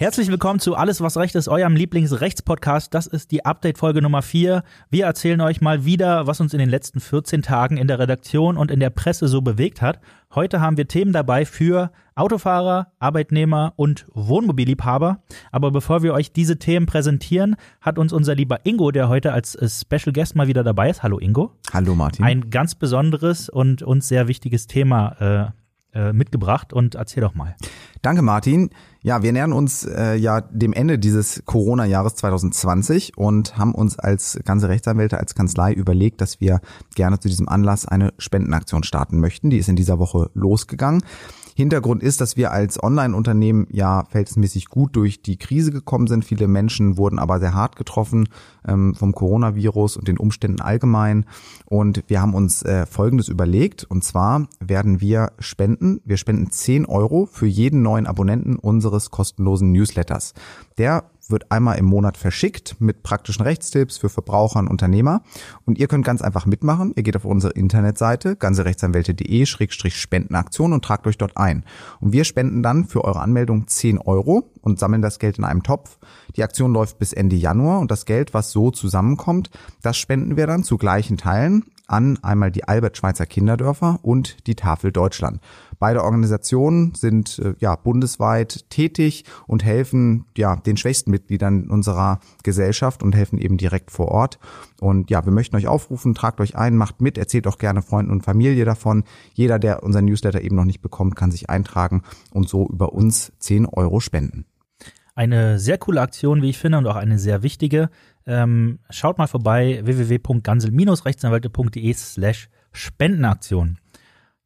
Herzlich willkommen zu Alles, was Recht ist, eurem Lieblingsrechtspodcast. Das ist die Update-Folge Nummer 4. Wir erzählen euch mal wieder, was uns in den letzten 14 Tagen in der Redaktion und in der Presse so bewegt hat. Heute haben wir Themen dabei für Autofahrer, Arbeitnehmer und Wohnmobilliebhaber. Aber bevor wir euch diese Themen präsentieren, hat uns unser lieber Ingo, der heute als Special Guest mal wieder dabei ist. Hallo Ingo. Hallo Martin. Ein ganz besonderes und uns sehr wichtiges Thema äh, äh, mitgebracht und erzähl doch mal. Danke, Martin. Ja, wir nähern uns äh, ja dem Ende dieses Corona-Jahres 2020 und haben uns als ganze Rechtsanwälte, als Kanzlei überlegt, dass wir gerne zu diesem Anlass eine Spendenaktion starten möchten. Die ist in dieser Woche losgegangen. Hintergrund ist, dass wir als Online-Unternehmen ja verhältnismäßig gut durch die Krise gekommen sind. Viele Menschen wurden aber sehr hart getroffen ähm, vom Coronavirus und den Umständen allgemein. Und wir haben uns äh, Folgendes überlegt. Und zwar werden wir spenden. Wir spenden 10 Euro für jeden neuen Abonnenten unseres kostenlosen Newsletters. Der wird einmal im Monat verschickt mit praktischen Rechtstipps für Verbraucher und Unternehmer. Und ihr könnt ganz einfach mitmachen. Ihr geht auf unsere Internetseite ganzerechtsanwälte.de-spendenaktion und tragt euch dort ein. Und wir spenden dann für eure Anmeldung 10 Euro und sammeln das Geld in einem Topf. Die Aktion läuft bis Ende Januar und das Geld, was so zusammenkommt, das spenden wir dann zu gleichen Teilen an einmal die Albert Schweitzer Kinderdörfer und die Tafel Deutschland. Beide Organisationen sind äh, ja bundesweit tätig und helfen ja den schwächsten Mitgliedern unserer Gesellschaft und helfen eben direkt vor Ort. Und ja, wir möchten euch aufrufen, tragt euch ein, macht mit, erzählt auch gerne Freunden und Familie davon. Jeder, der unseren Newsletter eben noch nicht bekommt, kann sich eintragen und so über uns 10 Euro spenden. Eine sehr coole Aktion, wie ich finde, und auch eine sehr wichtige. Ähm, schaut mal vorbei www.gansel-rechtsanwälte.de slash Spendenaktion.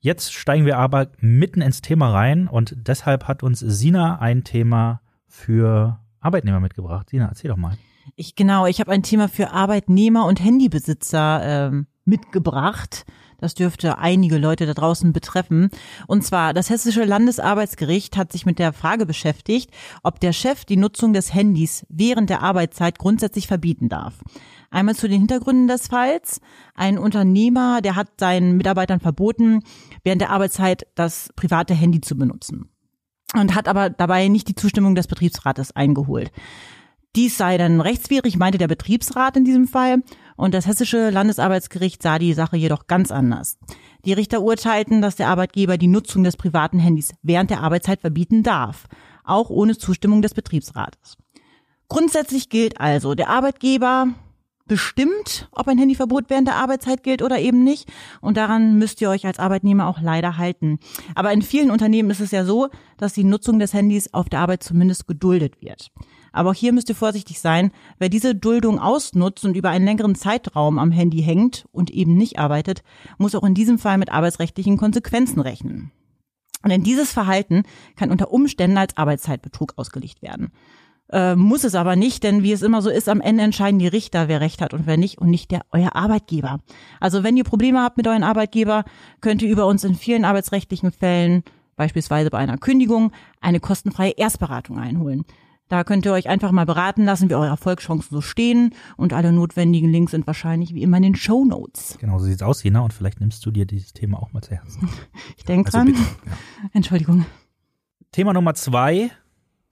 Jetzt steigen wir aber mitten ins Thema rein und deshalb hat uns Sina ein Thema für Arbeitnehmer mitgebracht. Sina, erzähl doch mal. Ich genau, ich habe ein Thema für Arbeitnehmer und Handybesitzer ähm, mitgebracht. Das dürfte einige Leute da draußen betreffen. Und zwar, das Hessische Landesarbeitsgericht hat sich mit der Frage beschäftigt, ob der Chef die Nutzung des Handys während der Arbeitszeit grundsätzlich verbieten darf. Einmal zu den Hintergründen des Falls. Ein Unternehmer, der hat seinen Mitarbeitern verboten, während der Arbeitszeit das private Handy zu benutzen. Und hat aber dabei nicht die Zustimmung des Betriebsrates eingeholt. Dies sei dann rechtswidrig, meinte der Betriebsrat in diesem Fall. Und das Hessische Landesarbeitsgericht sah die Sache jedoch ganz anders. Die Richter urteilten, dass der Arbeitgeber die Nutzung des privaten Handys während der Arbeitszeit verbieten darf, auch ohne Zustimmung des Betriebsrates. Grundsätzlich gilt also, der Arbeitgeber bestimmt, ob ein Handyverbot während der Arbeitszeit gilt oder eben nicht. Und daran müsst ihr euch als Arbeitnehmer auch leider halten. Aber in vielen Unternehmen ist es ja so, dass die Nutzung des Handys auf der Arbeit zumindest geduldet wird. Aber auch hier müsst ihr vorsichtig sein. Wer diese Duldung ausnutzt und über einen längeren Zeitraum am Handy hängt und eben nicht arbeitet, muss auch in diesem Fall mit arbeitsrechtlichen Konsequenzen rechnen. Denn dieses Verhalten kann unter Umständen als Arbeitszeitbetrug ausgelegt werden. Äh, muss es aber nicht, denn wie es immer so ist, am Ende entscheiden die Richter, wer recht hat und wer nicht und nicht der euer Arbeitgeber. Also wenn ihr Probleme habt mit euren Arbeitgeber, könnt ihr über uns in vielen arbeitsrechtlichen Fällen, beispielsweise bei einer Kündigung, eine kostenfreie Erstberatung einholen. Da könnt ihr euch einfach mal beraten lassen, wie eure Erfolgschancen so stehen. Und alle notwendigen Links sind wahrscheinlich wie immer in den Show Notes. Genau, so sieht's aus, Jena. Und vielleicht nimmst du dir dieses Thema auch mal zu Herzen. Ich denke also dran. Bitte, ja. Entschuldigung. Thema Nummer zwei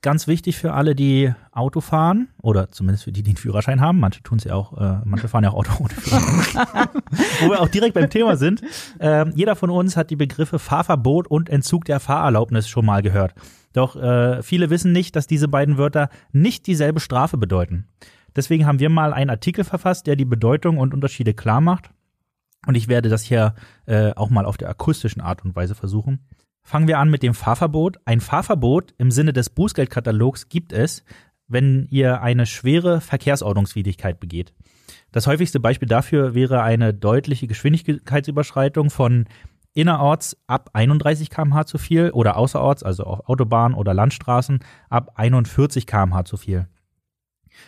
ganz wichtig für alle, die Auto fahren oder zumindest für die, die einen Führerschein haben. Manche tun es ja auch, äh, manche fahren ja auch Auto ohne Führerschein. Wo wir auch direkt beim Thema sind. Äh, jeder von uns hat die Begriffe Fahrverbot und Entzug der Fahrerlaubnis schon mal gehört. Doch äh, viele wissen nicht, dass diese beiden Wörter nicht dieselbe Strafe bedeuten. Deswegen haben wir mal einen Artikel verfasst, der die Bedeutung und Unterschiede klar macht. Und ich werde das hier äh, auch mal auf der akustischen Art und Weise versuchen. Fangen wir an mit dem Fahrverbot. Ein Fahrverbot im Sinne des Bußgeldkatalogs gibt es, wenn ihr eine schwere Verkehrsordnungswidrigkeit begeht. Das häufigste Beispiel dafür wäre eine deutliche Geschwindigkeitsüberschreitung von innerorts ab 31 km/h zu viel oder außerorts, also auf Autobahnen oder Landstraßen, ab 41 km/h zu viel.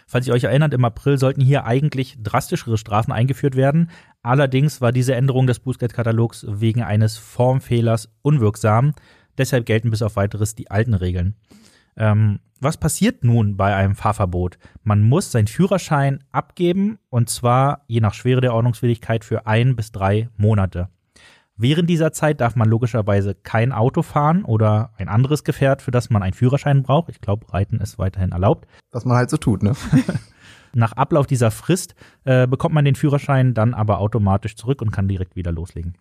Falls ihr euch erinnert, im April sollten hier eigentlich drastischere Strafen eingeführt werden. Allerdings war diese Änderung des Bußgeldkatalogs wegen eines Formfehlers unwirksam. Deshalb gelten bis auf weiteres die alten Regeln. Ähm, was passiert nun bei einem Fahrverbot? Man muss seinen Führerschein abgeben und zwar je nach Schwere der Ordnungswidrigkeit für ein bis drei Monate. Während dieser Zeit darf man logischerweise kein Auto fahren oder ein anderes Gefährt, für das man einen Führerschein braucht. Ich glaube, Reiten ist weiterhin erlaubt. Was man halt so tut, ne? Nach Ablauf dieser Frist äh, bekommt man den Führerschein dann aber automatisch zurück und kann direkt wieder loslegen.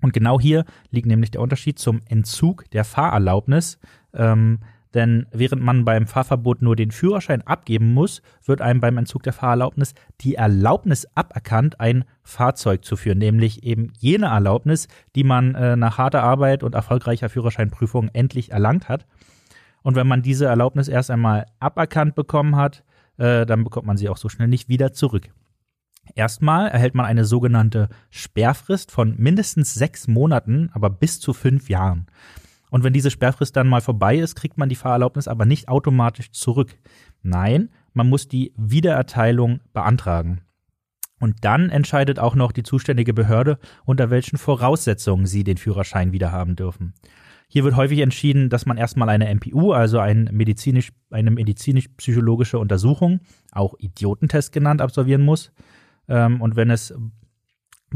Und genau hier liegt nämlich der Unterschied zum Entzug der Fahrerlaubnis. Ähm, denn während man beim Fahrverbot nur den Führerschein abgeben muss, wird einem beim Entzug der Fahrerlaubnis die Erlaubnis aberkannt, ein Fahrzeug zu führen, nämlich eben jene Erlaubnis, die man äh, nach harter Arbeit und erfolgreicher Führerscheinprüfung endlich erlangt hat. Und wenn man diese Erlaubnis erst einmal aberkannt bekommen hat, äh, dann bekommt man sie auch so schnell nicht wieder zurück. Erstmal erhält man eine sogenannte Sperrfrist von mindestens sechs Monaten, aber bis zu fünf Jahren. Und wenn diese Sperrfrist dann mal vorbei ist, kriegt man die Fahrerlaubnis aber nicht automatisch zurück. Nein, man muss die Wiedererteilung beantragen. Und dann entscheidet auch noch die zuständige Behörde, unter welchen Voraussetzungen sie den Führerschein wiederhaben dürfen. Hier wird häufig entschieden, dass man erstmal eine MPU, also ein medizinisch, eine medizinisch-psychologische Untersuchung, auch Idiotentest genannt, absolvieren muss. Ähm, und wenn es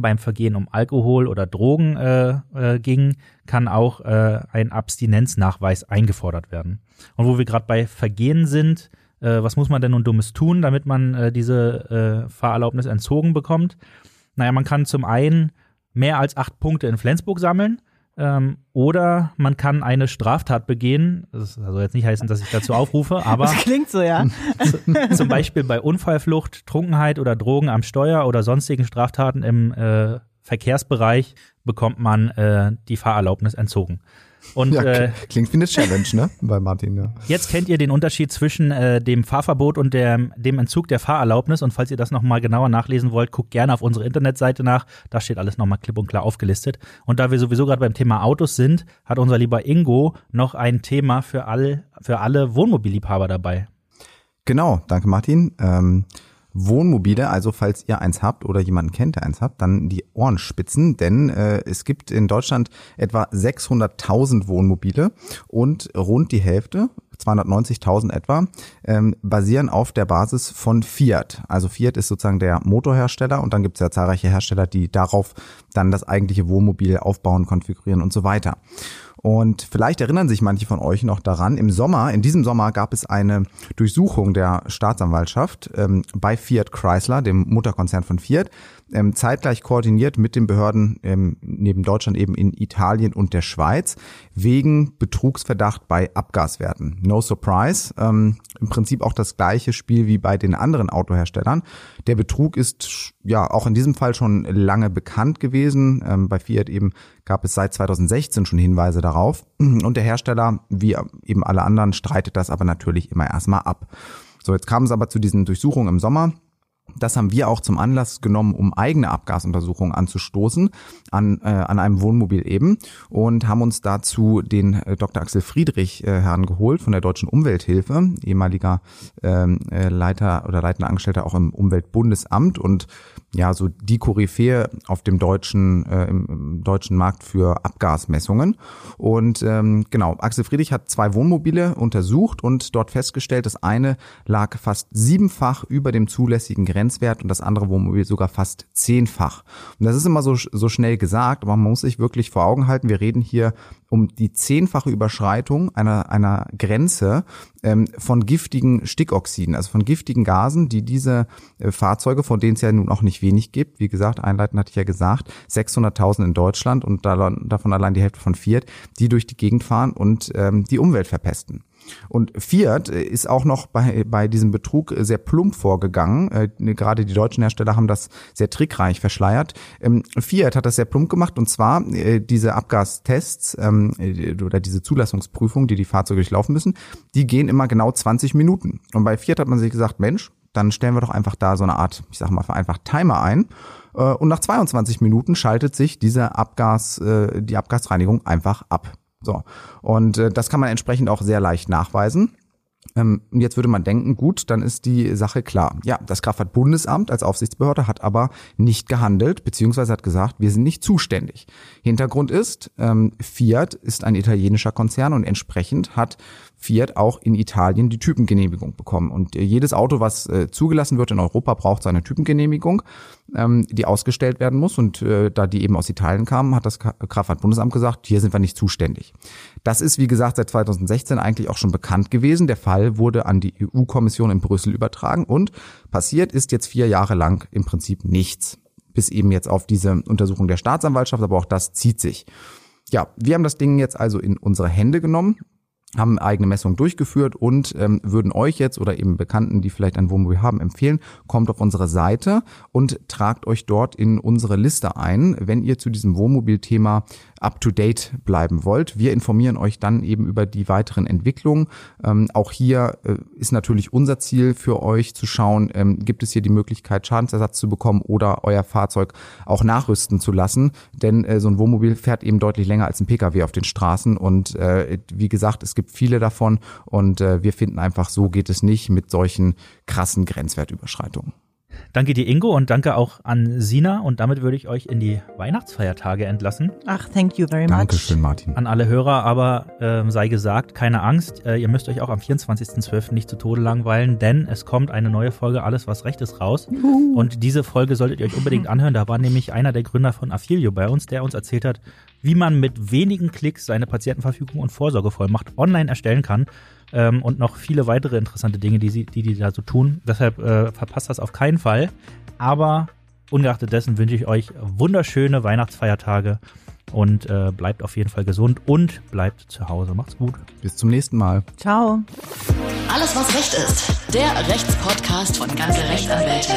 beim Vergehen um Alkohol oder Drogen äh, äh, ging, kann auch äh, ein Abstinenznachweis eingefordert werden. Und wo wir gerade bei Vergehen sind, äh, was muss man denn nun Dummes tun, damit man äh, diese äh, Fahrerlaubnis entzogen bekommt? Naja, man kann zum einen mehr als acht Punkte in Flensburg sammeln. Ähm, oder man kann eine Straftat begehen. Das soll jetzt nicht heißen, dass ich dazu aufrufe, aber. Das klingt so, ja. zum Beispiel bei Unfallflucht, Trunkenheit oder Drogen am Steuer oder sonstigen Straftaten im äh, Verkehrsbereich bekommt man äh, die Fahrerlaubnis entzogen. Und ja, äh, klingt wie eine Challenge, ne? Bei Martin, ja. Jetzt kennt ihr den Unterschied zwischen äh, dem Fahrverbot und der, dem Entzug der Fahrerlaubnis. Und falls ihr das nochmal genauer nachlesen wollt, guckt gerne auf unsere Internetseite nach. Da steht alles nochmal klipp und klar aufgelistet. Und da wir sowieso gerade beim Thema Autos sind, hat unser lieber Ingo noch ein Thema für, all, für alle Wohnmobilliebhaber dabei. Genau, danke Martin. Ähm, Wohnmobile, also falls ihr eins habt oder jemanden kennt, der eins habt, dann die Ohren spitzen, denn äh, es gibt in Deutschland etwa 600.000 Wohnmobile und rund die Hälfte, 290.000 etwa, ähm, basieren auf der Basis von Fiat. Also Fiat ist sozusagen der Motorhersteller und dann gibt es ja zahlreiche Hersteller, die darauf dann das eigentliche Wohnmobil aufbauen, konfigurieren und so weiter. Und vielleicht erinnern sich manche von euch noch daran, im Sommer, in diesem Sommer gab es eine Durchsuchung der Staatsanwaltschaft ähm, bei Fiat Chrysler, dem Mutterkonzern von Fiat, ähm, zeitgleich koordiniert mit den Behörden ähm, neben Deutschland eben in Italien und der Schweiz wegen Betrugsverdacht bei Abgaswerten. No surprise, ähm, im Prinzip auch das gleiche Spiel wie bei den anderen Autoherstellern. Der Betrug ist ja auch in diesem Fall schon lange bekannt gewesen. Ähm, bei Fiat eben gab es seit 2016 schon Hinweise darauf. Und der Hersteller, wie eben alle anderen, streitet das aber natürlich immer erstmal ab. So, jetzt kam es aber zu diesen Durchsuchungen im Sommer. Das haben wir auch zum Anlass genommen, um eigene Abgasuntersuchungen anzustoßen an, äh, an einem Wohnmobil eben und haben uns dazu den äh, Dr. Axel Friedrich äh, herangeholt von der Deutschen Umwelthilfe, ehemaliger ähm, äh, Leiter oder leitender Angestellter auch im Umweltbundesamt und ja, so die Koryphäe auf dem deutschen, äh, im, deutschen Markt für Abgasmessungen. Und ähm, genau, Axel Friedrich hat zwei Wohnmobile untersucht und dort festgestellt, das eine lag fast siebenfach über dem zulässigen Grenzwert und das andere Wohnmobil sogar fast zehnfach. Und das ist immer so, so schnell gesagt, aber man muss sich wirklich vor Augen halten, wir reden hier um die zehnfache Überschreitung einer, einer Grenze ähm, von giftigen Stickoxiden, also von giftigen Gasen, die diese äh, Fahrzeuge, von denen es ja nun auch nicht wenig gibt, wie gesagt, einleitend hatte ich ja gesagt, 600.000 in Deutschland und davon allein die Hälfte von Fiat, die durch die Gegend fahren und ähm, die Umwelt verpesten. Und Fiat ist auch noch bei, bei diesem Betrug sehr plump vorgegangen. Äh, gerade die deutschen Hersteller haben das sehr trickreich verschleiert. Ähm, Fiat hat das sehr plump gemacht und zwar äh, diese Abgastests ähm, äh, oder diese Zulassungsprüfung, die die Fahrzeuge durchlaufen müssen, die gehen immer genau 20 Minuten. Und bei Fiat hat man sich gesagt, Mensch, dann stellen wir doch einfach da so eine Art, ich sag mal vereinfacht Timer ein. Äh, und nach 22 Minuten schaltet sich diese Abgas, äh, die Abgasreinigung einfach ab. So. Und äh, das kann man entsprechend auch sehr leicht nachweisen. Ähm, jetzt würde man denken, gut, dann ist die Sache klar. Ja, das Kraftfahrtbundesamt als Aufsichtsbehörde hat aber nicht gehandelt, beziehungsweise hat gesagt, wir sind nicht zuständig. Hintergrund ist, ähm, Fiat ist ein italienischer Konzern und entsprechend hat Fiat auch in Italien die Typengenehmigung bekommen. Und äh, jedes Auto, was äh, zugelassen wird in Europa, braucht seine Typengenehmigung, ähm, die ausgestellt werden muss. Und äh, da die eben aus Italien kamen, hat das Kraftfahrtbundesamt gesagt, hier sind wir nicht zuständig. Das ist, wie gesagt, seit 2016 eigentlich auch schon bekannt gewesen. Der Fall wurde an die EU-Kommission in Brüssel übertragen und passiert ist jetzt vier Jahre lang im Prinzip nichts. Bis eben jetzt auf diese Untersuchung der Staatsanwaltschaft, aber auch das zieht sich. Ja, wir haben das Ding jetzt also in unsere Hände genommen haben eigene Messungen durchgeführt und ähm, würden euch jetzt oder eben Bekannten, die vielleicht ein Wohnmobil haben, empfehlen, kommt auf unsere Seite und tragt euch dort in unsere Liste ein, wenn ihr zu diesem Wohnmobilthema up-to-date bleiben wollt. Wir informieren euch dann eben über die weiteren Entwicklungen. Ähm, auch hier äh, ist natürlich unser Ziel für euch zu schauen, ähm, gibt es hier die Möglichkeit, Schadensersatz zu bekommen oder euer Fahrzeug auch nachrüsten zu lassen. Denn äh, so ein Wohnmobil fährt eben deutlich länger als ein Pkw auf den Straßen. Und äh, wie gesagt, es gibt viele davon und äh, wir finden einfach, so geht es nicht mit solchen krassen Grenzwertüberschreitungen. Danke dir, Ingo, und danke auch an Sina. Und damit würde ich euch in die Weihnachtsfeiertage entlassen. Ach, thank you very much. Dankeschön, Martin. An alle Hörer, aber äh, sei gesagt, keine Angst. Äh, ihr müsst euch auch am 24.12. nicht zu Tode langweilen, denn es kommt eine neue Folge Alles, was recht ist, raus. Uh. Und diese Folge solltet ihr euch unbedingt anhören. Da war nämlich einer der Gründer von Affilio bei uns, der uns erzählt hat, wie man mit wenigen Klicks seine Patientenverfügung und Vorsorgevollmacht online erstellen kann ähm, und noch viele weitere interessante Dinge, die sie, die, die da so tun. Deshalb äh, verpasst das auf keinen Fall. Aber ungeachtet dessen wünsche ich euch wunderschöne Weihnachtsfeiertage und äh, bleibt auf jeden Fall gesund und bleibt zu Hause. Macht's gut. Bis zum nächsten Mal. Ciao. Alles, was Recht ist. Der Rechtspodcast von ganze Rechtsanwälte.